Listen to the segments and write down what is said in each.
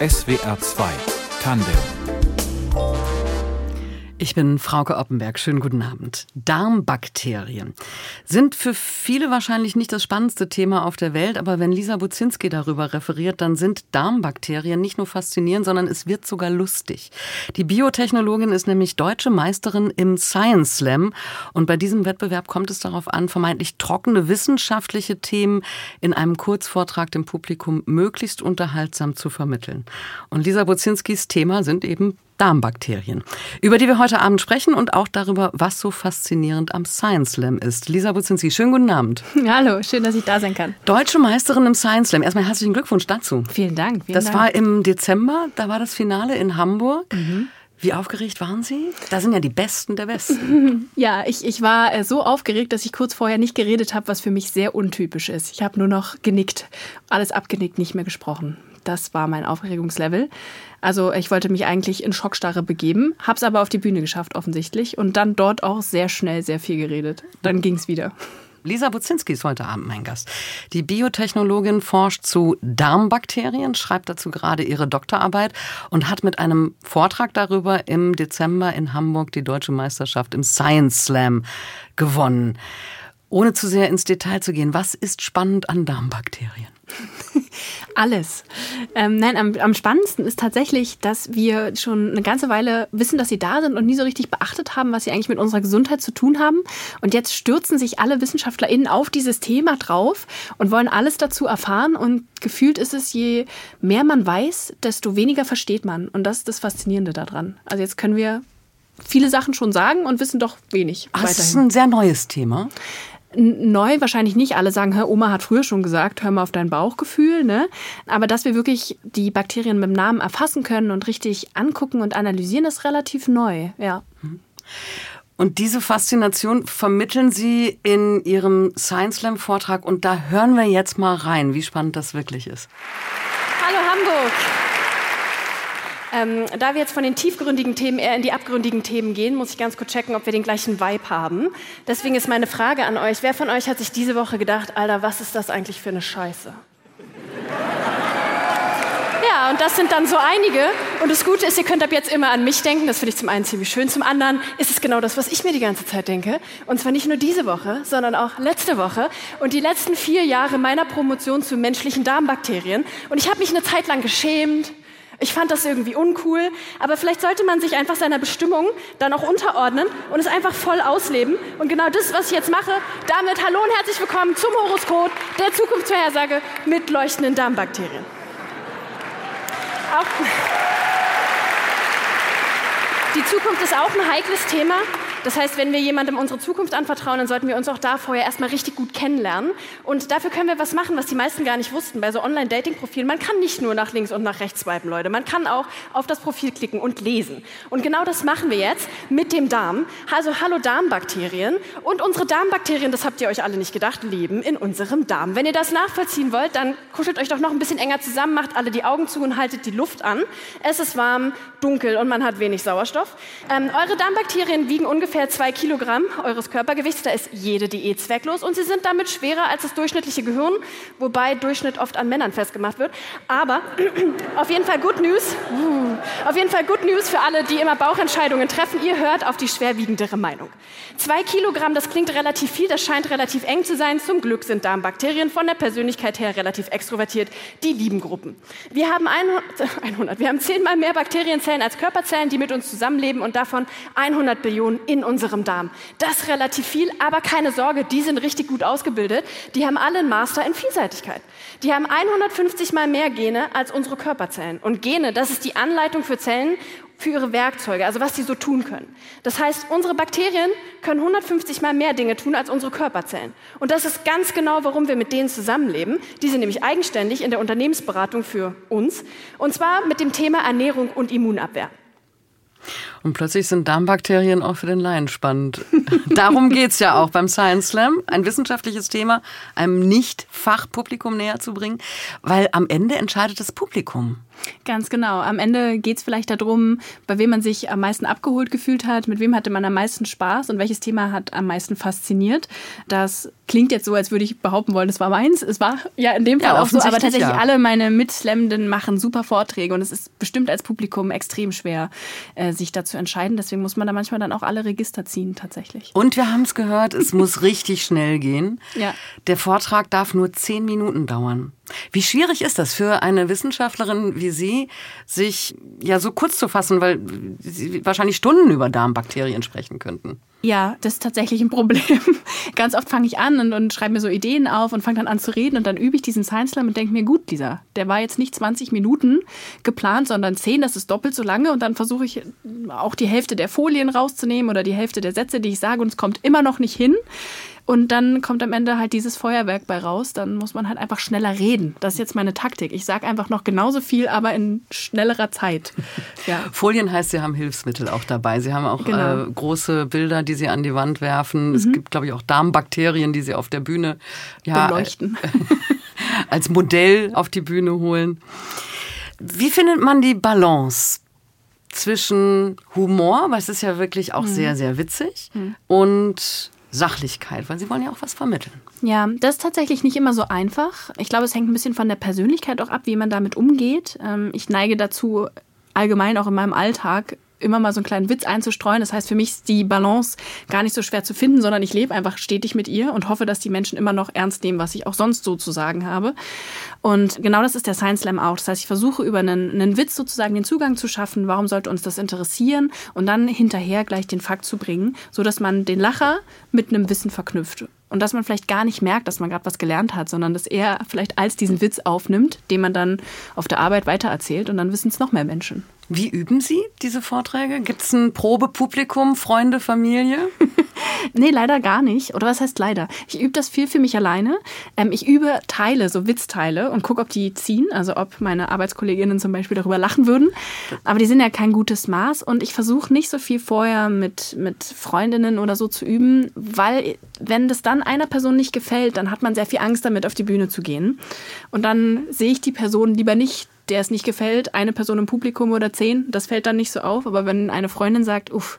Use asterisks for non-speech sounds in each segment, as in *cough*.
SWR 2 Tandem ich bin Frauke Oppenberg. Schönen guten Abend. Darmbakterien sind für viele wahrscheinlich nicht das spannendste Thema auf der Welt, aber wenn Lisa Buzinski darüber referiert, dann sind Darmbakterien nicht nur faszinierend, sondern es wird sogar lustig. Die Biotechnologin ist nämlich deutsche Meisterin im Science Slam und bei diesem Wettbewerb kommt es darauf an, vermeintlich trockene wissenschaftliche Themen in einem Kurzvortrag dem Publikum möglichst unterhaltsam zu vermitteln. Und Lisa Buzinskis Thema sind eben Darmbakterien, über die wir heute Abend sprechen und auch darüber, was so faszinierend am Science Slam ist. Lisa Buzinski, schönen guten Abend. *laughs* Hallo, schön, dass ich da sein kann. Deutsche Meisterin im Science Slam. Erstmal herzlichen Glückwunsch dazu. Vielen Dank. Vielen das Dank. war im Dezember, da war das Finale in Hamburg. Mhm. Wie aufgeregt waren Sie? Da sind ja die Besten der Besten. *laughs* Ja, ich, ich war äh, so aufgeregt, dass ich kurz vorher nicht geredet habe, was für mich sehr untypisch ist. Ich habe nur noch genickt, alles abgenickt, nicht mehr gesprochen. Das war mein Aufregungslevel. Also ich wollte mich eigentlich in Schockstarre begeben, hab's aber auf die Bühne geschafft offensichtlich und dann dort auch sehr schnell sehr viel geredet. Dann ging's wieder. Lisa Buzinski ist heute Abend mein Gast. Die Biotechnologin forscht zu Darmbakterien, schreibt dazu gerade ihre Doktorarbeit und hat mit einem Vortrag darüber im Dezember in Hamburg die deutsche Meisterschaft im Science Slam gewonnen. Ohne zu sehr ins Detail zu gehen, was ist spannend an Darmbakterien? *laughs* Alles. Ähm, nein, am, am, spannendsten ist tatsächlich, dass wir schon eine ganze Weile wissen, dass sie da sind und nie so richtig beachtet haben, was sie eigentlich mit unserer Gesundheit zu tun haben. Und jetzt stürzen sich alle WissenschaftlerInnen auf dieses Thema drauf und wollen alles dazu erfahren. Und gefühlt ist es, je mehr man weiß, desto weniger versteht man. Und das ist das Faszinierende daran. Also jetzt können wir viele Sachen schon sagen und wissen doch wenig. Ach, das ist ein sehr neues Thema neu wahrscheinlich nicht. Alle sagen, hör, Oma hat früher schon gesagt, hör mal auf dein Bauchgefühl. Ne? Aber dass wir wirklich die Bakterien mit dem Namen erfassen können und richtig angucken und analysieren, ist relativ neu. Ja. Und diese Faszination vermitteln Sie in Ihrem Science Slam Vortrag und da hören wir jetzt mal rein, wie spannend das wirklich ist. Hallo Hamburg! Ähm, da wir jetzt von den tiefgründigen Themen eher in die abgründigen Themen gehen, muss ich ganz kurz checken, ob wir den gleichen Vibe haben. Deswegen ist meine Frage an euch, wer von euch hat sich diese Woche gedacht, Alter, was ist das eigentlich für eine Scheiße? Ja, und das sind dann so einige. Und das Gute ist, ihr könnt ab jetzt immer an mich denken. Das finde ich zum einen ziemlich schön. Zum anderen ist es genau das, was ich mir die ganze Zeit denke. Und zwar nicht nur diese Woche, sondern auch letzte Woche und die letzten vier Jahre meiner Promotion zu menschlichen Darmbakterien. Und ich habe mich eine Zeit lang geschämt, ich fand das irgendwie uncool, aber vielleicht sollte man sich einfach seiner Bestimmung dann auch unterordnen und es einfach voll ausleben. Und genau das, was ich jetzt mache, damit hallo und herzlich willkommen zum Horoskop der Zukunftsvorhersage mit leuchtenden Darmbakterien. Auch die Zukunft ist auch ein heikles Thema. Das heißt, wenn wir jemandem unsere Zukunft anvertrauen, dann sollten wir uns auch da vorher erstmal richtig gut kennenlernen. Und dafür können wir was machen, was die meisten gar nicht wussten. Bei so Online-Dating-Profilen, man kann nicht nur nach links und nach rechts swipen, Leute. Man kann auch auf das Profil klicken und lesen. Und genau das machen wir jetzt mit dem Darm. Also hallo Darmbakterien. Und unsere Darmbakterien, das habt ihr euch alle nicht gedacht, leben in unserem Darm. Wenn ihr das nachvollziehen wollt, dann kuschelt euch doch noch ein bisschen enger zusammen, macht alle die Augen zu und haltet die Luft an. Es ist warm, dunkel und man hat wenig Sauerstoff. Ähm, eure Darmbakterien wiegen ungefähr ungefähr zwei Kilogramm eures Körpergewichts. Da ist jede Diät zwecklos und sie sind damit schwerer als das durchschnittliche Gehirn, wobei Durchschnitt oft an Männern festgemacht wird. Aber *clears throat* auf jeden Fall Good News. Uh, auf jeden Fall Good News für alle, die immer Bauchentscheidungen treffen. Ihr hört auf die schwerwiegendere Meinung. Zwei Kilogramm, das klingt relativ viel, das scheint relativ eng zu sein. Zum Glück sind Darmbakterien von der Persönlichkeit her relativ extrovertiert. Die lieben Gruppen. Wir haben 100, 100 *laughs* wir haben zehnmal mehr Bakterienzellen als Körperzellen, die mit uns zusammenleben und davon 100 Billionen in unserem Darm. Das ist relativ viel, aber keine Sorge, die sind richtig gut ausgebildet. Die haben alle einen Master in Vielseitigkeit. Die haben 150 mal mehr Gene als unsere Körperzellen. Und Gene, das ist die Anleitung für Zellen, für ihre Werkzeuge, also was sie so tun können. Das heißt, unsere Bakterien können 150 mal mehr Dinge tun als unsere Körperzellen. Und das ist ganz genau, warum wir mit denen zusammenleben. Die sind nämlich eigenständig in der Unternehmensberatung für uns. Und zwar mit dem Thema Ernährung und Immunabwehr. Und plötzlich sind Darmbakterien auch für den Laien spannend. *laughs* Darum geht's ja auch beim Science Slam, ein wissenschaftliches Thema einem Nicht-Fachpublikum näher zu bringen, weil am Ende entscheidet das Publikum. Ganz genau. Am Ende geht es vielleicht darum, bei wem man sich am meisten abgeholt gefühlt hat, mit wem hatte man am meisten Spaß und welches Thema hat am meisten fasziniert. Das klingt jetzt so, als würde ich behaupten wollen, es war meins. Es war ja in dem Fall ja, auch so, aber tatsächlich ja. alle meine Mitslammenden machen super Vorträge und es ist bestimmt als Publikum extrem schwer, äh, sich dazu entscheiden. Deswegen muss man da manchmal dann auch alle Register ziehen, tatsächlich. Und wir haben es gehört, es muss richtig schnell gehen. Ja. Der Vortrag darf nur zehn Minuten dauern. Wie schwierig ist das für eine Wissenschaftlerin wie Sie, sich ja so kurz zu fassen, weil Sie wahrscheinlich Stunden über Darmbakterien sprechen könnten? Ja, das ist tatsächlich ein Problem. *laughs* Ganz oft fange ich an und, und schreibe mir so Ideen auf und fange dann an zu reden und dann übe ich diesen Science Slam und denke mir, gut, dieser, der war jetzt nicht 20 Minuten geplant, sondern 10, das ist doppelt so lange und dann versuche ich auch die Hälfte der Folien rauszunehmen oder die Hälfte der Sätze, die ich sage und es kommt immer noch nicht hin. Und dann kommt am Ende halt dieses Feuerwerk bei raus. Dann muss man halt einfach schneller reden. Das ist jetzt meine Taktik. Ich sage einfach noch genauso viel, aber in schnellerer Zeit. *laughs* Ja. Folien heißt, Sie haben Hilfsmittel auch dabei. Sie haben auch genau. äh, große Bilder, die Sie an die Wand werfen. Mhm. Es gibt, glaube ich, auch Darmbakterien, die Sie auf der Bühne ja, beleuchten. *laughs* Als Modell auf die Bühne holen. Wie findet man die Balance zwischen Humor, weil es ist ja wirklich auch mhm. sehr, sehr witzig, mhm. und Sachlichkeit, weil sie wollen ja auch was vermitteln. Ja, das ist tatsächlich nicht immer so einfach. Ich glaube, es hängt ein bisschen von der Persönlichkeit auch ab, wie man damit umgeht. Ähm, ich neige dazu, allgemein auch in meinem Alltag immer mal so einen kleinen Witz einzustreuen. Das heißt, für mich ist die Balance gar nicht so schwer zu finden, sondern ich lebe einfach stetig mit ihr und hoffe, dass die Menschen immer noch ernst nehmen, was ich auch sonst so zu sagen habe. Und genau das ist der Science Slam auch. Das heißt, ich versuche über einen, einen Witz sozusagen den Zugang zu schaffen. Warum sollte uns das interessieren? Und dann hinterher gleich den Fakt zu bringen, so dass man den Lacher mit einem Wissen verknüpft und dass man vielleicht gar nicht merkt, dass man gerade was gelernt hat, sondern dass er vielleicht als diesen Witz aufnimmt, den man dann auf der Arbeit weitererzählt und dann wissen es noch mehr Menschen. Wie üben Sie diese Vorträge? Gibt es ein Probepublikum, Freunde, Familie? *laughs* nee, leider gar nicht. Oder was heißt leider? Ich übe das viel für mich alleine. Ähm, ich übe Teile, so Witzteile und gucke, ob die ziehen. Also ob meine Arbeitskolleginnen zum Beispiel darüber lachen würden. Aber die sind ja kein gutes Maß. Und ich versuche nicht so viel vorher mit, mit Freundinnen oder so zu üben, weil wenn das dann einer Person nicht gefällt, dann hat man sehr viel Angst damit, auf die Bühne zu gehen. Und dann sehe ich die Person lieber nicht der es nicht gefällt, eine Person im Publikum oder zehn, das fällt dann nicht so auf. Aber wenn eine Freundin sagt, uff,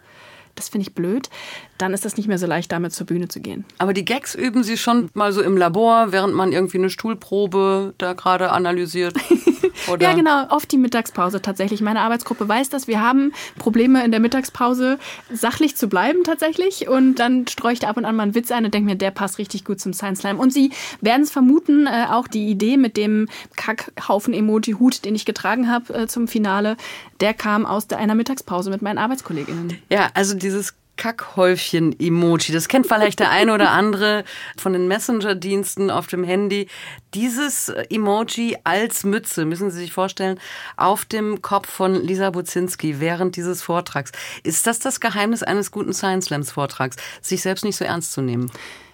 das finde ich blöd, dann ist das nicht mehr so leicht, damit zur Bühne zu gehen. Aber die Gags üben Sie schon mal so im Labor, während man irgendwie eine Stuhlprobe da gerade analysiert? *laughs* Oder? ja, genau, oft die Mittagspause tatsächlich. Meine Arbeitsgruppe weiß das. Wir haben Probleme in der Mittagspause sachlich zu bleiben tatsächlich. Und dann streue ich da ab und an mal einen Witz ein und denke mir, der passt richtig gut zum Science Slam. Und Sie werden es vermuten, äh, auch die Idee mit dem Kackhaufen-Emoji-Hut, den ich getragen habe äh, zum Finale, der kam aus der, einer Mittagspause mit meinen Arbeitskolleginnen. Ja, also dieses Kackhäufchen-Emoji. Das kennt vielleicht der eine oder andere von den Messenger-Diensten auf dem Handy. Dieses Emoji als Mütze, müssen Sie sich vorstellen, auf dem Kopf von Lisa Buzinski während dieses Vortrags. Ist das das Geheimnis eines guten Science Slams Vortrags, sich selbst nicht so ernst zu nehmen?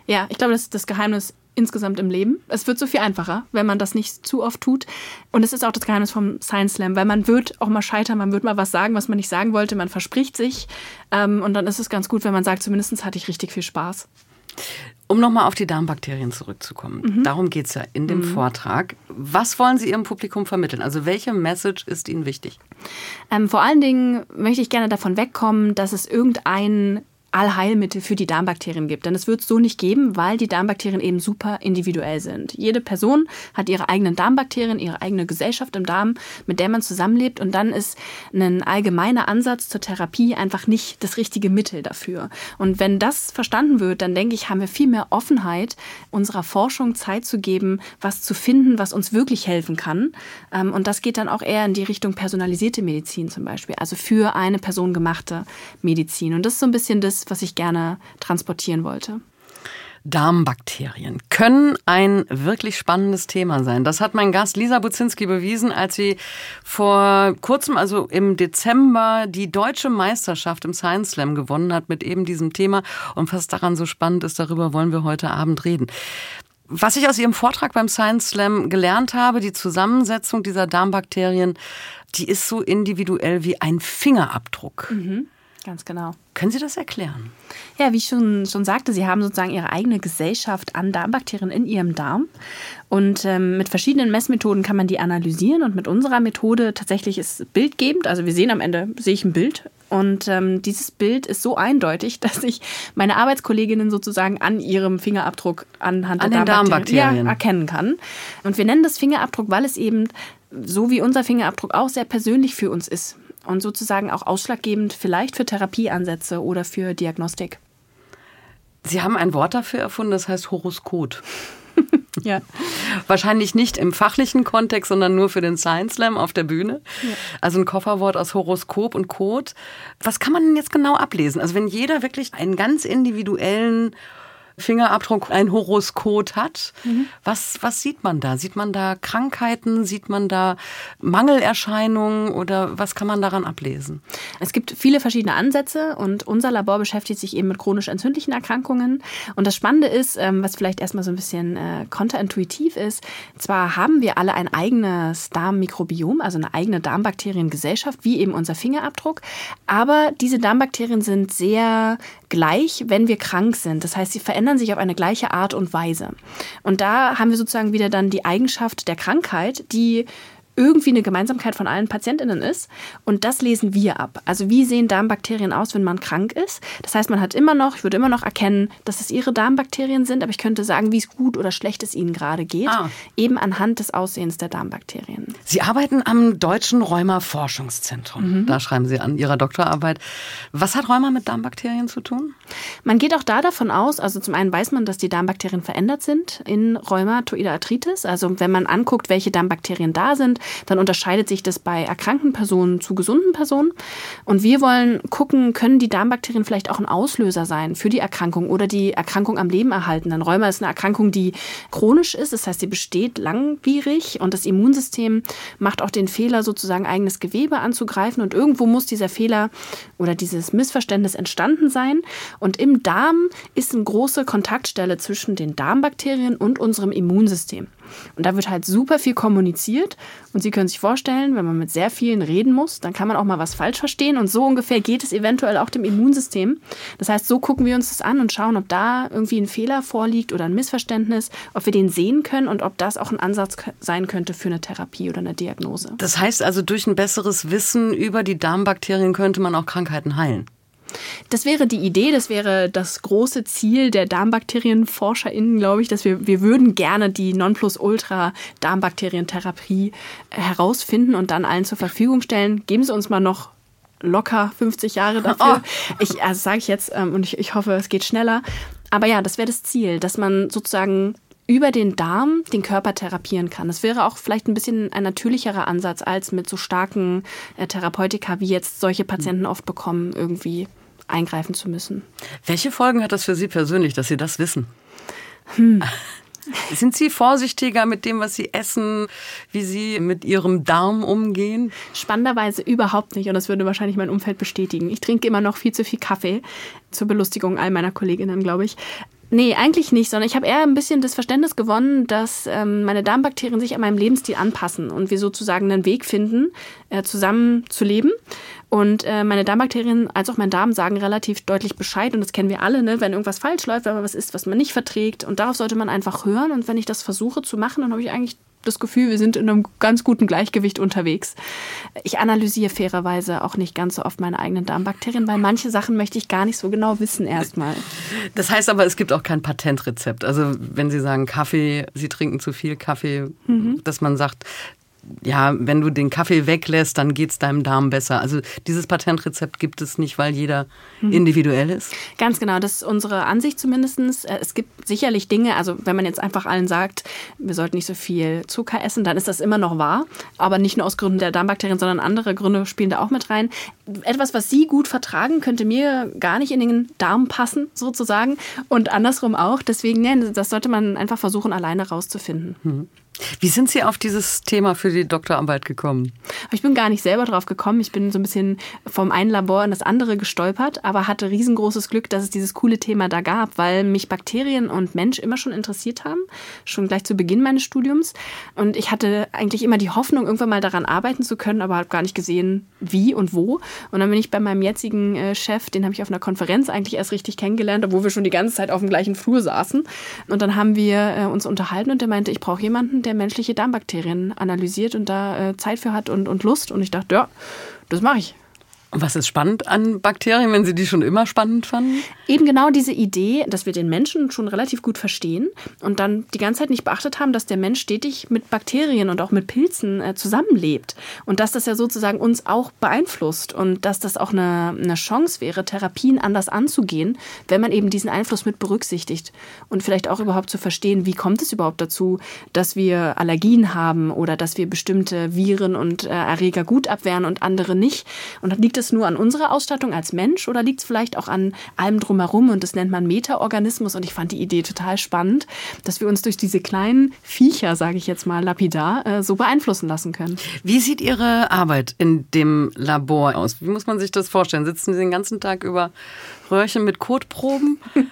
Ja, ich glaube, das ist das Geheimnis insgesamt im Leben. Es wird so viel einfacher, wenn man das nicht zu oft tut. Und es ist auch das Geheimnis vom Science Slam, weil man wird auch mal scheitern, man wird mal was sagen, was man nicht sagen wollte, man verspricht sich. Ähm, und dann ist es ganz gut, wenn man sagt, zumindest hatte ich richtig viel Spaß. Um nochmal auf die Darmbakterien zurückzukommen. Mhm. Darum geht es ja in dem mhm. Vortrag. Was wollen Sie Ihrem Publikum vermitteln? Also welche Message ist Ihnen wichtig? Ähm, vor allen Dingen möchte ich gerne davon wegkommen, dass es irgendeinen Allheilmittel für die Darmbakterien gibt. Denn es wird es so nicht geben, weil die Darmbakterien eben super individuell sind. Jede Person hat ihre eigenen Darmbakterien, ihre eigene Gesellschaft im Darm, mit der man zusammenlebt. Und dann ist ein allgemeiner Ansatz zur Therapie einfach nicht das richtige Mittel dafür. Und wenn das verstanden wird, dann denke ich, haben wir viel mehr Offenheit, unserer Forschung Zeit zu geben, was zu finden, was uns wirklich helfen kann. Ähm, und das geht dann auch eher in die Richtung personalisierte Medizin zum Beispiel, also für eine Person gemachte Medizin. Und das ist so ein bisschen das, was ich gerne transportieren wollte. Darmbakterien können ein wirklich spannendes Thema sein. Das hat mein Gast Lisa Buzinski bewiesen, als sie vor kurzem, also im Dezember, die deutsche Meisterschaft im Science Slam gewonnen hat mit eben diesem Thema. Und was daran so spannend ist, darüber wollen wir heute Abend reden. Was ich aus Ihrem Vortrag beim Science Slam gelernt habe, die Zusammensetzung dieser Darmbakterien, die ist so individuell wie ein Fingerabdruck. Mhm. Ganz genau. Können Sie das erklären? Ja, wie ich schon, schon sagte, Sie haben sozusagen Ihre eigene Gesellschaft an Darmbakterien in Ihrem Darm. Und ähm, mit verschiedenen Messmethoden kann man die analysieren. Und mit unserer Methode tatsächlich ist bildgebend. Also wir sehen am Ende, sehe ich ein Bild. Und ähm, dieses Bild ist so eindeutig, *laughs* dass ich meine Arbeitskolleginnen sozusagen an ihrem Fingerabdruck anhand an der Darmbakterien, Darmbakterien ja, erkennen kann. Und wir nennen das Fingerabdruck, weil es eben so wie unser Fingerabdruck auch sehr persönlich für uns ist und sozusagen auch ausschlaggebend vielleicht für Therapieansätze oder für Diagnostik. Sie haben ein Wort dafür erfunden, das heißt Horoskop. *laughs* ja. Wahrscheinlich nicht im fachlichen Kontext, sondern nur für den Science Slam auf der Bühne. Ja. Also ein Kofferwort aus Horoskop und Code. Was kann man denn jetzt genau ablesen? Also wenn jeder wirklich einen ganz individuellen Fingerabdruck ein Horoskop hat. Mhm. Was, was sieht man da? Sieht man da Krankheiten? Sieht man da Mangelerscheinungen oder was kann man daran ablesen? Es gibt viele verschiedene Ansätze und unser Labor beschäftigt sich eben mit chronisch entzündlichen Erkrankungen. Und das Spannende ist, ähm, was vielleicht erstmal so ein bisschen äh, konterintuitiv ist, zwar haben wir alle ein eigenes Darmmikrobiom, also eine eigene Darmbakteriengesellschaft, wie eben unser Fingerabdruck, aber diese Darmbakterien sind sehr gleich, wenn wir krank sind. Das heißt, sie verändern sich auf eine gleiche Art und Weise. Und da haben wir sozusagen wieder dann die Eigenschaft der Krankheit, die irgendwie eine Gemeinsamkeit von allen Patientinnen ist. Und das lesen wir ab. Also wie sehen Darmbakterien aus, wenn man krank ist? Das heißt, man hat immer noch, ich würde immer noch erkennen, dass es ihre Darmbakterien sind, aber ich könnte sagen, wie es gut oder schlecht es ihnen gerade geht, ah. eben anhand des Aussehens der Darmbakterien. Sie arbeiten am Deutschen Rheuma-Forschungszentrum. Mhm. Da schreiben Sie an Ihrer Doktorarbeit. Was hat Rheuma mit Darmbakterien zu tun? Man geht auch da davon aus, also zum einen weiß man, dass die Darmbakterien verändert sind in Rheumatoide Arthritis. Also wenn man anguckt, welche Darmbakterien da sind, dann unterscheidet sich das bei erkrankten Personen zu gesunden Personen. Und wir wollen gucken, können die Darmbakterien vielleicht auch ein Auslöser sein für die Erkrankung oder die Erkrankung am Leben erhalten. Denn Rheuma ist eine Erkrankung, die chronisch ist, das heißt, sie besteht langwierig und das Immunsystem macht auch den Fehler, sozusagen eigenes Gewebe anzugreifen. Und irgendwo muss dieser Fehler oder dieses Missverständnis entstanden sein. Und im Darm ist eine große Kontaktstelle zwischen den Darmbakterien und unserem Immunsystem. Und da wird halt super viel kommuniziert. Und Sie können sich vorstellen, wenn man mit sehr vielen reden muss, dann kann man auch mal was falsch verstehen. Und so ungefähr geht es eventuell auch dem Immunsystem. Das heißt, so gucken wir uns das an und schauen, ob da irgendwie ein Fehler vorliegt oder ein Missverständnis, ob wir den sehen können und ob das auch ein Ansatz sein könnte für eine Therapie oder eine Diagnose. Das heißt also, durch ein besseres Wissen über die Darmbakterien könnte man auch Krankheiten heilen. Das wäre die Idee, das wäre das große Ziel der DarmbakterienforscherInnen, glaube ich, dass wir, wir würden gerne die Nonplusultra-Darmbakterientherapie herausfinden und dann allen zur Verfügung stellen. Geben Sie uns mal noch locker 50 Jahre dafür. *laughs* Oh. Ich, also sage ich jetzt, ähm, und ich, ich hoffe, es geht schneller. Aber ja, das wäre das Ziel, dass man sozusagen über den Darm den Körper therapieren kann. Das wäre auch vielleicht ein bisschen ein natürlicherer Ansatz als mit so starken äh, Therapeutika, wie jetzt solche Patienten oft bekommen, irgendwie eingreifen zu müssen. Welche Folgen hat das für Sie persönlich, dass Sie das wissen? Hm. *laughs* Sind Sie vorsichtiger mit dem, was Sie essen, wie Sie mit Ihrem Darm umgehen? Spannenderweise überhaupt nicht. Und das würde wahrscheinlich mein Umfeld bestätigen. Ich trinke immer noch viel zu viel Kaffee. Zur Belustigung all meiner Kolleginnen, glaube ich. Nee, eigentlich nicht, sondern ich habe eher ein bisschen das Verständnis gewonnen, dass ähm, meine Darmbakterien sich an meinem Lebensstil anpassen und wir sozusagen einen Weg finden, äh, zusammen zu leben. Und äh, meine Darmbakterien als auch mein Darm sagen relativ deutlich Bescheid und das kennen wir alle, ne? wenn irgendwas falsch läuft, wenn man was isst, was man nicht verträgt. Und darauf sollte man einfach hören. Und wenn ich das versuche zu machen, dann habe ich eigentlich das Gefühl, wir sind in einem ganz guten Gleichgewicht unterwegs. Ich analysiere fairerweise auch nicht ganz so oft meine eigenen Darmbakterien, weil manche Sachen möchte ich gar nicht so genau wissen erstmal. Das heißt aber, es gibt auch kein Patentrezept. Also wenn Sie sagen Kaffee, Sie trinken zu viel Kaffee, mhm. dass man sagt, ja, wenn du den Kaffee weglässt, dann geht es deinem Darm besser. Also dieses Patentrezept gibt es nicht, weil jeder mhm. individuell ist. Ganz genau, das ist unsere Ansicht zumindest. Äh, es gibt sicherlich Dinge, also wenn man jetzt einfach allen sagt, wir sollten nicht so viel Zucker essen, dann ist das immer noch wahr. Aber nicht nur aus Gründen der Darmbakterien, sondern andere Gründe spielen da auch mit rein. Etwas, was Sie gut vertragen, könnte mir gar nicht in den Darm passen, sozusagen. Und andersrum auch. Deswegen, nee, das sollte man einfach versuchen, alleine rauszufinden. Mhm. Wie sind Sie auf dieses Thema für die Doktorarbeit gekommen? Ich bin gar nicht selber drauf gekommen. Ich bin so ein bisschen vom einen Labor in das andere gestolpert, aber hatte riesengroßes Glück, dass es dieses coole Thema da gab, weil mich Bakterien und Mensch immer schon interessiert haben, schon gleich zu Beginn meines Studiums. Und ich hatte eigentlich immer die Hoffnung, irgendwann mal daran arbeiten zu können, aber habe gar nicht gesehen, wie und wo. Und dann bin ich bei meinem jetzigen äh, Chef, den habe ich auf einer Konferenz eigentlich erst richtig kennengelernt, obwohl wir schon die ganze Zeit auf dem gleichen Flur saßen. Und dann haben wir äh, uns unterhalten und der meinte, ich brauche jemanden, der menschliche Darmbakterien analysiert und da äh, Zeit für hat und, und Lust. Und ich dachte, ja, das mache ich. Und was ist spannend an Bakterien, wenn Sie die schon immer spannend fanden? Eben genau diese Idee, dass wir den Menschen schon relativ gut verstehen und dann die ganze Zeit nicht beachtet haben, dass der Mensch stetig mit Bakterien und auch mit Pilzen äh, zusammenlebt und dass das ja sozusagen uns auch beeinflusst und dass das auch eine, eine Chance wäre, Therapien anders anzugehen, wenn man eben diesen Einfluss mit berücksichtigt und vielleicht auch überhaupt zu verstehen, wie kommt es überhaupt dazu, dass wir Allergien haben oder dass wir bestimmte Viren und äh, Erreger gut abwehren und andere nicht. Und liegt es nur an unserer Ausstattung als Mensch oder liegt es vielleicht auch an allem drumherum und das nennt man Metaorganismus und ich fand die Idee total spannend, dass wir uns durch diese kleinen Viecher, sage ich jetzt mal lapidar, äh, so beeinflussen lassen können. Wie sieht Ihre Arbeit in dem Labor aus? Wie muss man sich das vorstellen? Sitzen Sie den ganzen Tag über Röhrchen mit Kotproben? *laughs*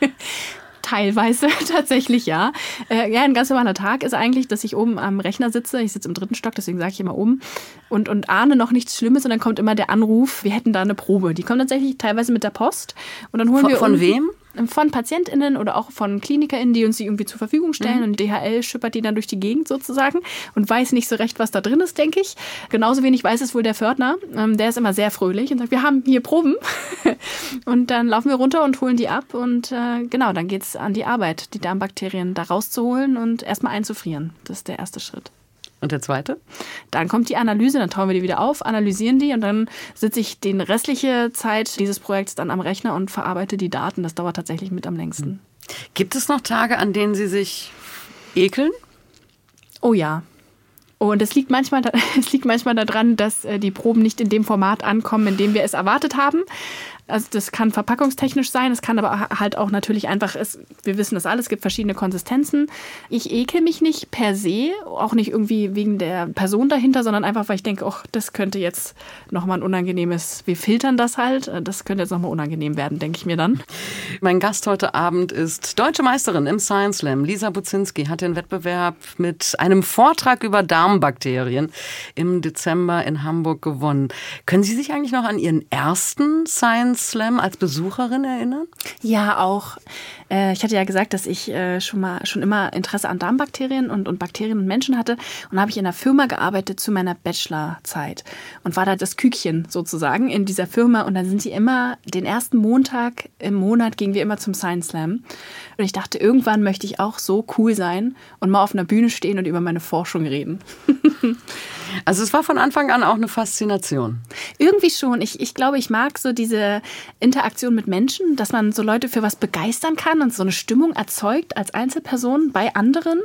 Teilweise *laughs* tatsächlich ja. Äh, ja, ein ganz normaler Tag ist eigentlich, dass ich oben am Rechner sitze. Ich sitze im dritten Stock, deswegen sage ich immer oben. Und, und ahne noch nichts Schlimmes und dann kommt immer der Anruf, wir hätten da eine Probe. Die kommt tatsächlich teilweise mit der Post. Und dann holen von, wir. Von wem? Von PatientInnen oder auch von KlinikerInnen, die uns die irgendwie zur Verfügung stellen. Mhm. Und DHL schippert die dann durch die Gegend sozusagen und weiß nicht so recht, was da drin ist, denke ich. Genauso wenig weiß es wohl der Fördner. Ähm, der ist immer sehr fröhlich und sagt, wir haben hier Proben. *laughs* und dann laufen wir runter und holen die ab. Und äh, genau, dann geht es an die Arbeit, die Darmbakterien da rauszuholen und erstmal einzufrieren. Das ist der erste Schritt. Und der zweite? Dann kommt die Analyse, dann tauen wir die wieder auf, analysieren die und dann sitze ich die restliche Zeit dieses Projekts dann am Rechner und verarbeite die Daten. Das dauert tatsächlich mit am längsten. Gibt es noch Tage, an denen Sie sich ekeln? Oh ja. Und es liegt manchmal, *laughs* es liegt manchmal daran, dass äh, die Proben nicht in dem Format ankommen, in dem wir es erwartet haben. Also das kann verpackungstechnisch sein, es kann aber halt auch natürlich einfach, es, wir wissen das alles, es gibt verschiedene Konsistenzen. Ich ekel mich nicht per se, auch nicht irgendwie wegen der Person dahinter, sondern einfach, weil ich denke, ach, das könnte jetzt nochmal ein unangenehmes, wir filtern das halt, das könnte jetzt nochmal unangenehm werden, denke ich mir dann. Mein Gast heute Abend ist deutsche Meisterin im Science Slam. Lisa Buzinski hat den Wettbewerb mit einem Vortrag über Darmbakterien im Dezember in Hamburg gewonnen. Können Sie sich eigentlich noch an Ihren ersten Science Slam als Besucherin erinnern? Ja, auch. Äh, ich hatte ja gesagt, dass ich äh, schon mal schon immer Interesse an Darmbakterien und, und Bakterien und Menschen hatte. Und habe ich in einer Firma gearbeitet zu meiner Bachelorzeit und war da das Kükchen sozusagen in dieser Firma. Und dann sind sie immer den ersten Montag im Monat gingen wir immer zum Science Slam. Und ich dachte, irgendwann möchte ich auch so cool sein und mal auf einer Bühne stehen und über meine Forschung reden. *laughs* *laughs* also es war von Anfang an auch eine Faszination. Irgendwie schon. Ich, ich glaube, ich mag so diese Interaktion mit Menschen, dass man so Leute für was begeistern kann und so eine Stimmung erzeugt als Einzelperson bei anderen.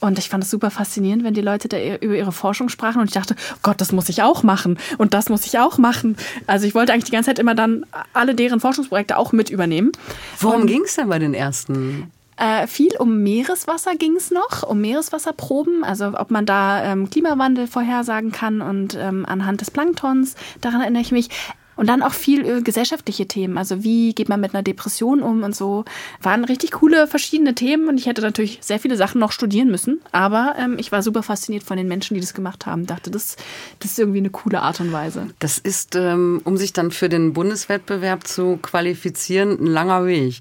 Und ich fand es super faszinierend, wenn die Leute da über ihre Forschung sprachen und ich dachte, Gott, das muss ich auch machen und das muss ich auch machen. Also ich wollte eigentlich die ganze Zeit immer dann alle deren Forschungsprojekte auch mit übernehmen. Worum ging es denn bei den ersten? Äh, viel um Meereswasser ging es noch, um Meereswasserproben, also ob man da ähm, Klimawandel vorhersagen kann und ähm, anhand des Planktons, daran erinnere ich mich. Und dann auch viel äh, gesellschaftliche Themen. Also wie geht man mit einer Depression um und so. Waren richtig coole verschiedene Themen und ich hätte natürlich sehr viele Sachen noch studieren müssen. Aber ähm, ich war super fasziniert von den Menschen, die das gemacht haben. Dachte, das, das ist irgendwie eine coole Art und Weise. Das ist, ähm, um sich dann für den Bundeswettbewerb zu qualifizieren, ein langer Weg.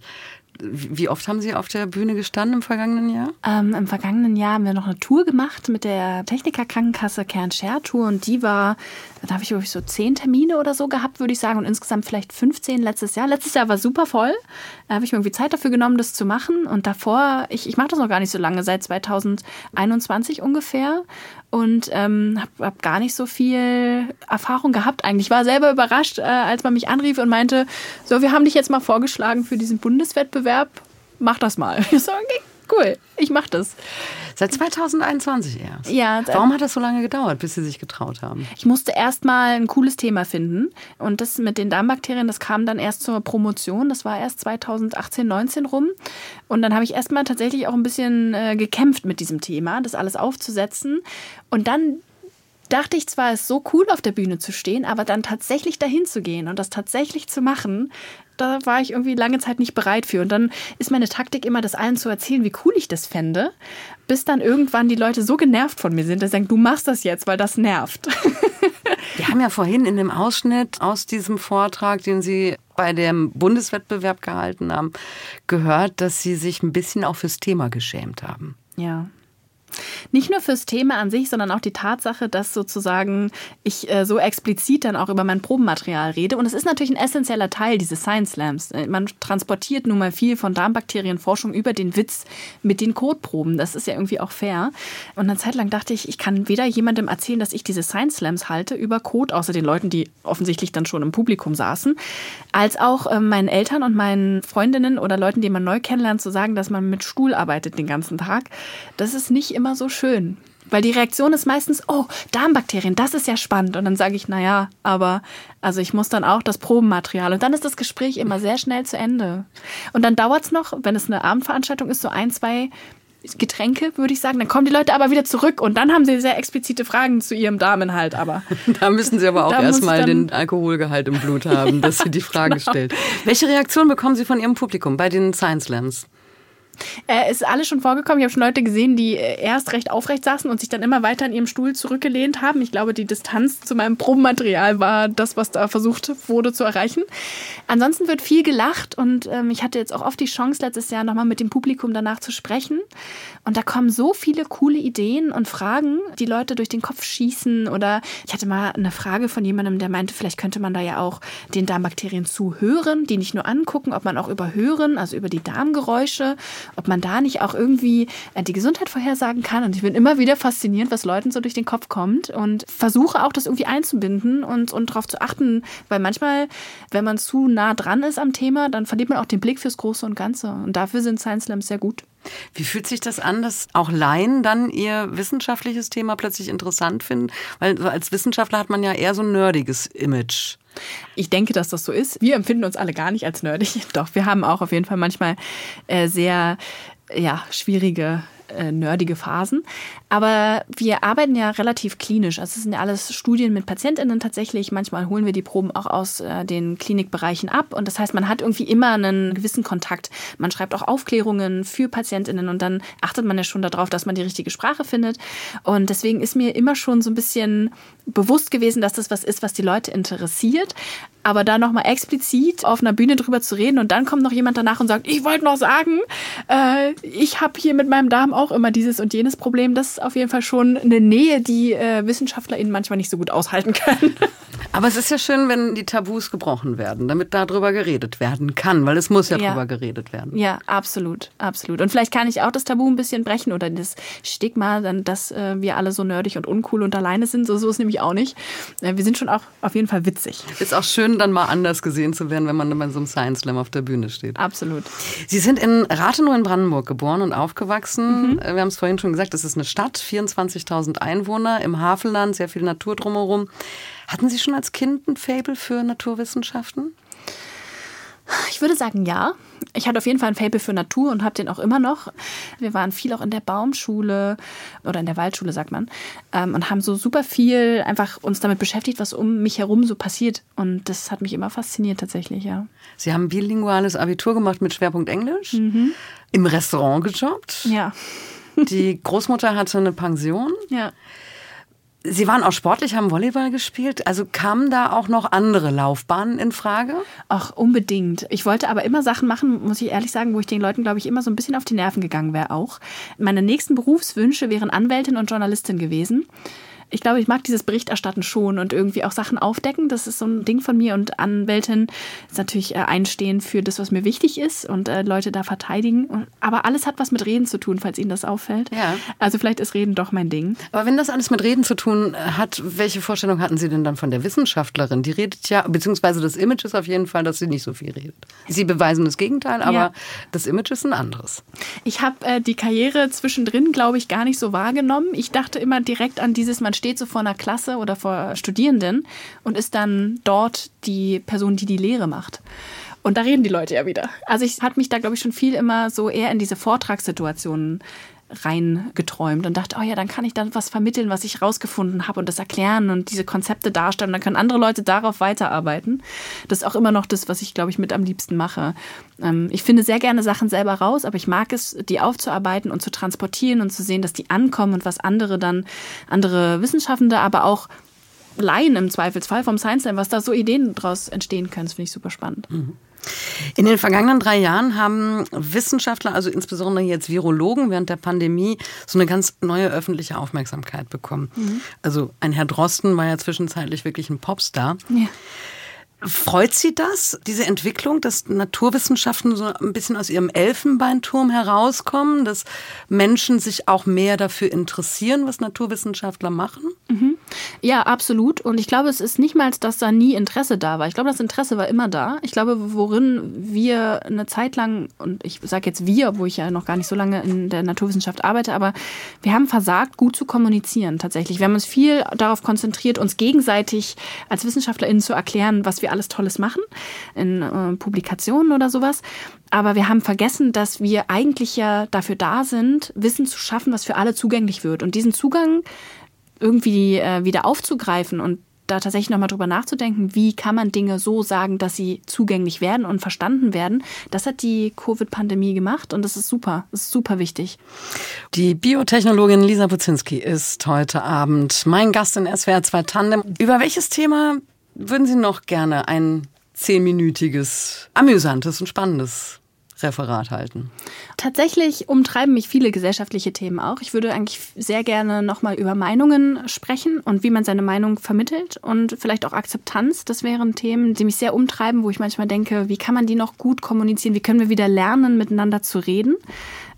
Wie oft haben Sie auf der Bühne gestanden im vergangenen Jahr? Ähm, Im vergangenen Jahr haben wir noch eine Tour gemacht mit der Technikerkrankenkasse Kern Share Tour und die war, da habe ich wirklich so zehn Termine oder so gehabt, würde ich sagen, und insgesamt vielleicht 15 letztes Jahr. Letztes Jahr war super voll. Da habe ich mir irgendwie Zeit dafür genommen, das zu machen. Und davor, ich, ich mache das noch gar nicht so lange, seit 2021 ungefähr und ähm, habe hab gar nicht so viel Erfahrung gehabt eigentlich. Ich war selber überrascht, äh, als man mich anrief und meinte, so, wir haben dich jetzt mal vorgeschlagen für diesen Bundeswettbewerb, mach das mal. *laughs* Ich so, okay, Cool, ich mach das. Seit 2021 erst. Ja. Warum hat das so lange gedauert, bis Sie sich getraut haben? Ich musste erst mal ein cooles Thema finden. Und das mit den Darmbakterien, das kam dann erst zur Promotion. Das war erst 2018, 19 rum. Und dann habe ich erst mal tatsächlich auch ein bisschen äh, gekämpft mit diesem Thema, das alles aufzusetzen. Und dann dachte ich zwar, es ist so cool auf der Bühne zu stehen, aber dann tatsächlich dahin zu gehen und das tatsächlich zu machen, da war ich irgendwie lange Zeit nicht bereit für. Und dann ist meine Taktik immer, das allen zu erzählen, wie cool ich das fände, bis dann irgendwann die Leute so genervt von mir sind, dass sie sagen, du machst das jetzt, weil das nervt. *laughs* Wir haben ja vorhin in dem Ausschnitt aus diesem Vortrag, den Sie bei dem Bundeswettbewerb gehalten haben, gehört, dass Sie sich ein bisschen auch fürs Thema geschämt haben. Ja. Nicht nur fürs Thema an sich, sondern auch die Tatsache, dass sozusagen ich äh, so explizit dann auch über mein Probenmaterial rede. Und es ist natürlich ein essentieller Teil dieses Science Slams. Äh, man transportiert nun mal viel von Darmbakterienforschung über den Witz mit den Kotproben. Das ist ja irgendwie auch fair. Und eine Zeit lang dachte ich, ich kann weder jemandem erzählen, dass ich diese Science Slams halte über Kot, außer den Leuten, die offensichtlich dann schon im Publikum saßen, als auch äh, meinen Eltern und meinen Freundinnen oder Leuten, die man neu kennenlernt, zu sagen, dass man mit Stuhl arbeitet den ganzen Tag. Das ist nicht immer immer so schön. Weil die Reaktion ist meistens, oh, Darmbakterien, das ist ja spannend. Und dann sage ich, naja, aber also ich muss dann auch das Probenmaterial. Und dann ist das Gespräch immer sehr schnell zu Ende. Und dann dauert es noch, wenn es eine Abendveranstaltung ist, so ein, zwei Getränke, würde ich sagen. Dann kommen die Leute aber wieder zurück und dann haben sie sehr explizite Fragen zu ihrem Damenhalt. Aber *laughs* da müssen sie aber auch erstmal den Alkoholgehalt im Blut haben, dass sie die *laughs* Frage genau. stellt. Welche Reaktion bekommen Sie von Ihrem Publikum bei den Science Slams? Äh, ist alles schon vorgekommen. Ich habe schon Leute gesehen, die äh, erst recht aufrecht saßen und sich dann immer weiter in ihrem Stuhl zurückgelehnt haben. Ich glaube, die Distanz zu meinem Probenmaterial war das, was da versucht wurde zu erreichen. Ansonsten wird viel gelacht und ähm, ich hatte jetzt auch oft die Chance, letztes Jahr nochmal mit dem Publikum danach zu sprechen. Und da kommen so viele coole Ideen und Fragen, die Leute durch den Kopf schießen. Oder ich hatte mal eine Frage von jemandem, der meinte, vielleicht könnte man da ja auch den Darmbakterien zuhören, die nicht nur angucken, ob man auch überhören, also über die Darmgeräusche ob man da nicht auch irgendwie äh, die Gesundheit vorhersagen kann. Und ich bin immer wieder fasziniert, was Leuten so durch den Kopf kommt und versuche auch das irgendwie einzubinden und, und darauf zu achten, weil manchmal, wenn man zu nah dran ist am Thema, dann verliert man auch den Blick fürs Große und Ganze. Und dafür sind Science Slams sehr gut. Wie fühlt sich das an, dass auch Laien dann ihr wissenschaftliches Thema plötzlich interessant finden? Weil als Wissenschaftler hat man ja eher so ein nerdiges Image. Ich denke, dass das so ist. Wir empfinden uns alle gar nicht als nerdig. *laughs* Doch, wir haben auch auf jeden Fall manchmal äh, sehr ja, schwierige äh, nerdige Phasen. Aber wir arbeiten ja relativ klinisch. Also es sind ja alles Studien mit PatientInnen tatsächlich. Manchmal holen wir die Proben auch aus äh, den Klinikbereichen ab. Und das heißt, man hat irgendwie immer einen gewissen Kontakt. Man schreibt auch Aufklärungen für PatientInnen und dann achtet man ja schon darauf, dass man die richtige Sprache findet. Und deswegen ist mir immer schon so ein bisschen bewusst gewesen, dass das was ist, was die Leute interessiert. Aber da nochmal explizit auf einer Bühne drüber zu reden und dann kommt noch jemand danach und sagt, ich wollte noch sagen, äh, ich habe hier mit meinem Darm auch immer dieses und jenes Problem. Das auf jeden Fall schon eine Nähe, die äh, WissenschaftlerInnen manchmal nicht so gut aushalten können. *laughs* Aber es ist ja schön, wenn die Tabus gebrochen werden, damit darüber geredet werden kann, weil es muss ja, ja. darüber geredet werden. Ja, absolut, absolut. Und vielleicht kann ich auch das Tabu ein bisschen brechen oder das Stigma, dass äh, wir alle so nerdig und uncool und alleine sind. So, so ist nämlich auch nicht. Äh, wir sind schon auch auf jeden Fall witzig. Ist auch schön, dann mal anders gesehen zu werden, wenn man bei so einem Science Slam auf der Bühne steht. Absolut. Sie sind in Rathenow in Brandenburg geboren und aufgewachsen. Mhm. Wir haben es vorhin schon gesagt, es ist eine Stadt, 24.000 Einwohner im Havelland, sehr viel Natur drumherum. Hatten Sie schon als Kind ein Fable für Naturwissenschaften? Ich würde sagen, ja. Ich hatte auf jeden Fall ein Fable für Natur und habe den auch immer noch. Wir waren viel auch in der Baumschule oder in der Waldschule, sagt man, ähm, und haben so super viel einfach uns damit beschäftigt, was um mich herum so passiert. Und das hat mich immer fasziniert tatsächlich, ja. Sie haben bilinguales Abitur gemacht mit Schwerpunkt Englisch, mhm. im Restaurant gejobbt. Ja. Die Großmutter hatte eine Pension. Ja. Sie waren auch sportlich, haben Volleyball gespielt. Also kamen da auch noch andere Laufbahnen in Frage? Ach, unbedingt. Ich wollte aber immer Sachen machen, muss ich ehrlich sagen, wo ich den Leuten, glaube ich, immer so ein bisschen auf die Nerven gegangen wäre auch. Meine nächsten Berufswünsche wären Anwältin und Journalistin gewesen. Ich glaube, ich mag dieses Berichterstatten schon und irgendwie auch Sachen aufdecken. Das ist so ein Ding von mir. Und Anwältin ist natürlich äh, einstehen für das, was mir wichtig ist und äh, Leute da verteidigen. Aber alles hat was mit Reden zu tun, falls Ihnen das auffällt. Ja. Also vielleicht ist Reden doch mein Ding. Aber wenn das alles mit Reden zu tun äh, hat, welche Vorstellung hatten Sie denn dann von der Wissenschaftlerin? Die redet ja, beziehungsweise das Image ist auf jeden Fall, dass sie nicht so viel redet. Sie beweisen das Gegenteil, aber ja. das Image ist ein anderes. Ich habe äh, die Karriere zwischendrin, glaube ich, gar nicht so wahrgenommen. Ich dachte immer direkt an dieses, man steht so vor einer Klasse oder vor Studierenden und ist dann dort die Person, die die Lehre macht. Und da reden die Leute ja wieder. Also ich hatte mich da, glaube ich, schon viel immer so eher in diese Vortragssituationen reingeträumt und dachte, oh ja, dann kann ich dann was vermitteln, was ich rausgefunden habe und das erklären und diese Konzepte darstellen. Dann können andere Leute darauf weiterarbeiten. Das ist auch immer noch das, was ich, glaube ich, mit am liebsten mache. Ähm, ich finde sehr gerne Sachen selber raus, aber ich mag es, die aufzuarbeiten und zu transportieren und zu sehen, dass die ankommen und was andere dann, andere Wissenschaftende, aber auch Laien im Zweifelsfall vom Science Slam, was da so Ideen draus entstehen können, das finde ich super spannend. Mhm. In den vergangenen drei Jahren haben Wissenschaftler, also insbesondere jetzt Virologen, während der Pandemie so eine ganz neue öffentliche Aufmerksamkeit bekommen. Mhm. Also ein Herr Drosten war ja zwischenzeitlich wirklich ein Popstar. Ja. Freut Sie das, diese Entwicklung, dass Naturwissenschaften so ein bisschen aus ihrem Elfenbeinturm herauskommen, dass Menschen sich auch mehr dafür interessieren, was Naturwissenschaftler machen? Mhm. Ja, absolut. Und ich glaube, es ist nicht mal, dass da nie Interesse da war. Ich glaube, das Interesse war immer da. Ich glaube, worin wir eine Zeit lang, und ich sage jetzt wir, obwohl ich ja noch gar nicht so lange in der Naturwissenschaft arbeite, aber wir haben versagt, gut zu kommunizieren tatsächlich. Wir haben uns viel darauf konzentriert, uns gegenseitig als WissenschaftlerInnen zu erklären, was wir alles Tolles machen in äh, Publikationen oder sowas. Aber wir haben vergessen, dass wir eigentlich ja dafür da sind, Wissen zu schaffen, was für alle zugänglich wird. Und diesen Zugang irgendwie äh, wieder aufzugreifen und da tatsächlich nochmal drüber nachzudenken, wie kann man Dinge so sagen, dass sie zugänglich werden und verstanden werden. Das hat die Covid-Pandemie gemacht und das ist super, das ist super wichtig. Die Biotechnologin Lisa Buzinski ist heute Abend mein Gast in SWR 2 Tandem. Über welches Thema würden Sie noch gerne ein zehnminütiges, amüsantes und spannendes Referat halten? Tatsächlich umtreiben mich viele gesellschaftliche Themen auch. Ich würde eigentlich sehr gerne nochmal über Meinungen sprechen und wie man seine Meinung vermittelt und vielleicht auch Akzeptanz. Das wären Themen, die mich sehr umtreiben, wo ich manchmal denke, wie kann man die noch gut kommunizieren? Wie können wir wieder lernen, miteinander zu reden?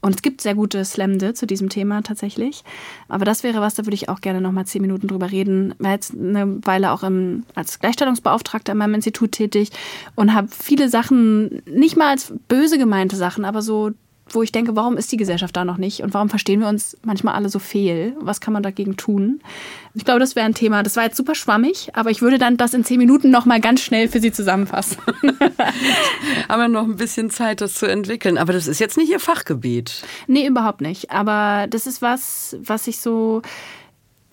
Und es gibt sehr gute Slamde zu diesem Thema tatsächlich. Aber das wäre was, da würde ich auch gerne noch mal zehn Minuten drüber reden. Ich war jetzt eine Weile auch im, als Gleichstellungsbeauftragter in meinem Institut tätig und habe viele Sachen, nicht mal als böse gemeinte Sachen, aber so wo ich denke, warum ist die Gesellschaft da noch nicht und warum verstehen wir uns manchmal alle so fehl? Was kann man dagegen tun? Ich glaube, das wäre ein Thema. Das war jetzt super schwammig, aber ich würde dann das in zehn Minuten noch mal ganz schnell für Sie zusammenfassen. *laughs* Haben wir noch ein bisschen Zeit, das zu entwickeln. Aber das ist jetzt nicht Ihr Fachgebiet. Nee, überhaupt nicht. Aber das ist was, was ich so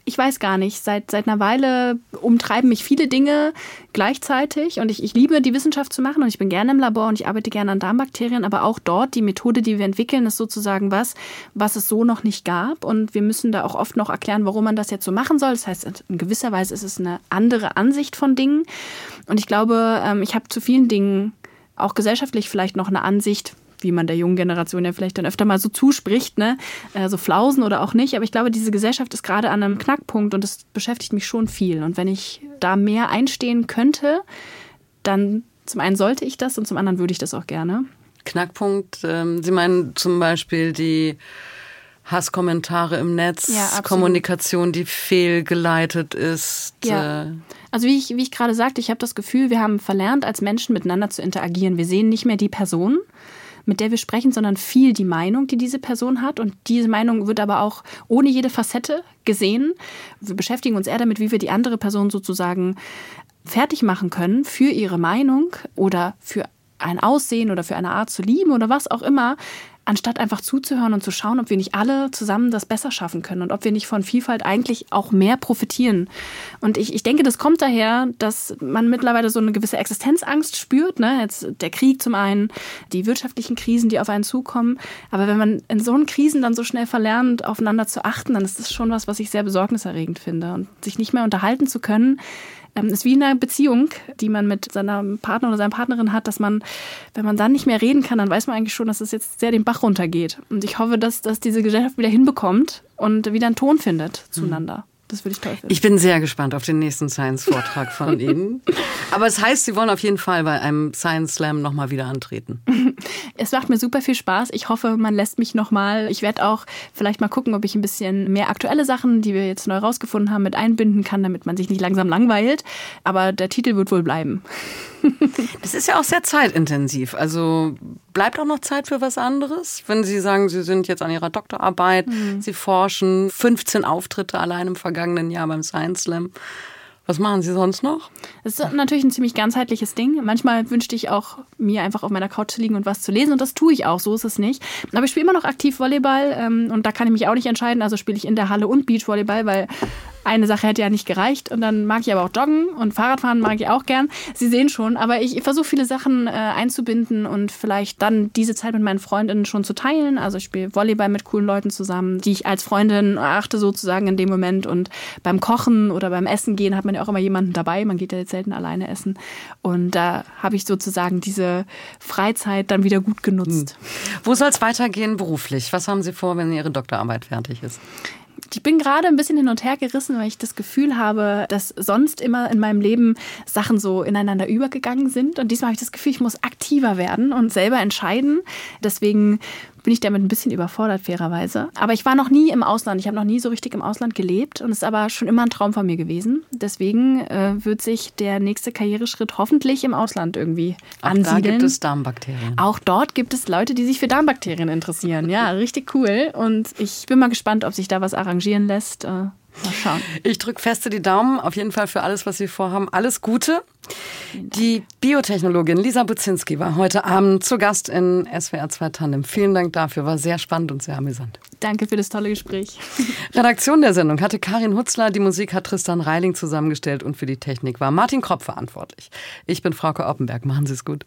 ich weiß gar nicht, seit, seit einer Weile umtreiben mich viele Dinge gleichzeitig und ich, ich liebe die Wissenschaft zu machen und ich bin gerne im Labor und ich arbeite gerne an Darmbakterien, aber auch dort die Methode, die wir entwickeln, ist sozusagen was, was es so noch nicht gab und wir müssen da auch oft noch erklären, warum man das jetzt so machen soll. Das heißt, in gewisser Weise ist es eine andere Ansicht von Dingen und ich glaube, ähm, ich habe zu vielen Dingen auch gesellschaftlich vielleicht noch eine Ansicht, wie man der jungen Generation ja vielleicht dann öfter mal so zuspricht, ne? Äh, so flausen oder auch nicht. Aber ich glaube, diese Gesellschaft ist gerade an einem Knackpunkt und das beschäftigt mich schon viel. Und wenn ich da mehr einstehen könnte, dann zum einen sollte ich das und zum anderen würde ich das auch gerne. Knackpunkt, ähm, Sie meinen zum Beispiel die Hasskommentare im Netz, ja, Kommunikation, die fehlgeleitet ist. Ja. Äh also wie ich, wie ich gerade sagte, ich habe das Gefühl, wir haben verlernt, als Menschen miteinander zu interagieren. Wir sehen nicht mehr die Person, mit der wir sprechen, sondern viel die Meinung, die diese Person hat. Und diese Meinung wird aber auch ohne jede Facette gesehen. Wir beschäftigen uns eher damit, wie wir die andere Person sozusagen fertig machen können für ihre Meinung oder für ein Aussehen oder für eine Art zu lieben oder was auch immer, anstatt einfach zuzuhören und zu schauen, ob wir nicht alle zusammen das besser schaffen können und ob wir nicht von Vielfalt eigentlich auch mehr profitieren. Und ich, ich denke, das kommt daher, dass man mittlerweile so eine gewisse Existenzangst spürt. Ne? Jetzt der Krieg zum einen, die wirtschaftlichen Krisen, die auf einen zukommen. Aber wenn man in so einen Krisen dann so schnell verlernt, aufeinander zu achten, dann ist das schon was, was ich sehr besorgniserregend finde. Und sich nicht mehr unterhalten zu können, ähm, ist wie in einer Beziehung, die man mit seinem Partner oder seiner Partnerin hat, dass man, wenn man dann nicht mehr reden kann, dann weiß man eigentlich schon, dass es jetzt sehr den Bach runtergeht. Und ich hoffe, dass, dass diese Gesellschaft wieder hinbekommt und wieder einen Ton findet zueinander. Das würde ich toll finden. Ich bin sehr gespannt auf den nächsten Science-Vortrag von *laughs* Ihnen. Aber es heißt, Sie wollen auf jeden Fall bei einem Science Slam nochmal wieder antreten. *laughs* Es macht mir super viel Spaß. Ich hoffe, man lässt mich nochmal. Ich werde auch vielleicht mal gucken, ob ich ein bisschen mehr aktuelle Sachen, die wir jetzt neu rausgefunden haben, mit einbinden kann, damit man sich nicht langsam langweilt. Aber der Titel wird wohl bleiben. *laughs* Das ist ja auch sehr zeitintensiv. Also bleibt auch noch Zeit für was anderes? Wenn Sie sagen, Sie sind jetzt an Ihrer Doktorarbeit, mhm. Sie forschen, 15 Auftritte allein im vergangenen Jahr beim Science Slam. Was machen Sie sonst noch? Das ist natürlich ein ziemlich ganzheitliches Ding. Manchmal wünschte ich auch, mir einfach auf meiner Couch zu liegen und was zu lesen. Und das tue ich auch, so ist es nicht. Aber ich spiele immer noch aktiv Volleyball ähm, und da kann ich mich auch nicht entscheiden. Also spiele ich in der Halle und Beachvolleyball, weil eine Sache hätte ja nicht gereicht. Und dann mag ich aber auch Joggen und Fahrradfahren mag ich auch gern. Sie sehen schon, aber ich versuche viele Sachen äh, einzubinden und vielleicht dann diese Zeit mit meinen Freundinnen schon zu teilen. Also ich spiele Volleyball mit coolen Leuten zusammen, die ich als Freundin erachte sozusagen in dem Moment. Und beim Kochen oder beim Essen gehen hat man ja auch immer jemanden dabei. Man geht ja jetzt selten alleine essen. Und da habe ich sozusagen diese Freizeit dann wieder gut genutzt. Hm. Wo soll es weitergehen beruflich? Was haben Sie vor, wenn Ihre Doktorarbeit fertig ist? Ich bin gerade ein bisschen hin und her gerissen, weil ich das Gefühl habe, dass sonst immer in meinem Leben Sachen so ineinander übergegangen sind. Und diesmal habe ich das Gefühl, ich muss aktiver werden und selber entscheiden. Deswegen bin ich damit ein bisschen überfordert, fairerweise. Aber ich war noch nie im Ausland. Ich habe noch nie so richtig im Ausland gelebt und es ist aber schon immer ein Traum von mir gewesen. Deswegen äh, wird sich der nächste Karriereschritt hoffentlich im Ausland irgendwie Auch ansiedeln. Da gibt es Darmbakterien. Auch dort gibt es Leute, die sich für Darmbakterien interessieren. Ja, *laughs* richtig cool. Und ich bin mal gespannt, ob sich da was arrangieren lässt. Mal schauen. Ich drücke feste die Daumen, auf jeden Fall für alles, was Sie vorhaben. Alles Gute. Die Biotechnologin Lisa Buzinski war heute Abend zu Gast in SWR 2 Tandem. Vielen Dank dafür, war sehr spannend und sehr amüsant. Danke für das tolle Gespräch. *laughs* Redaktion der Sendung hatte Karin Hutzler, die Musik hat Tristan Reiling zusammengestellt und für die Technik war Martin Kropp verantwortlich. Ich bin Frauke Oppenberg, machen Sie es gut.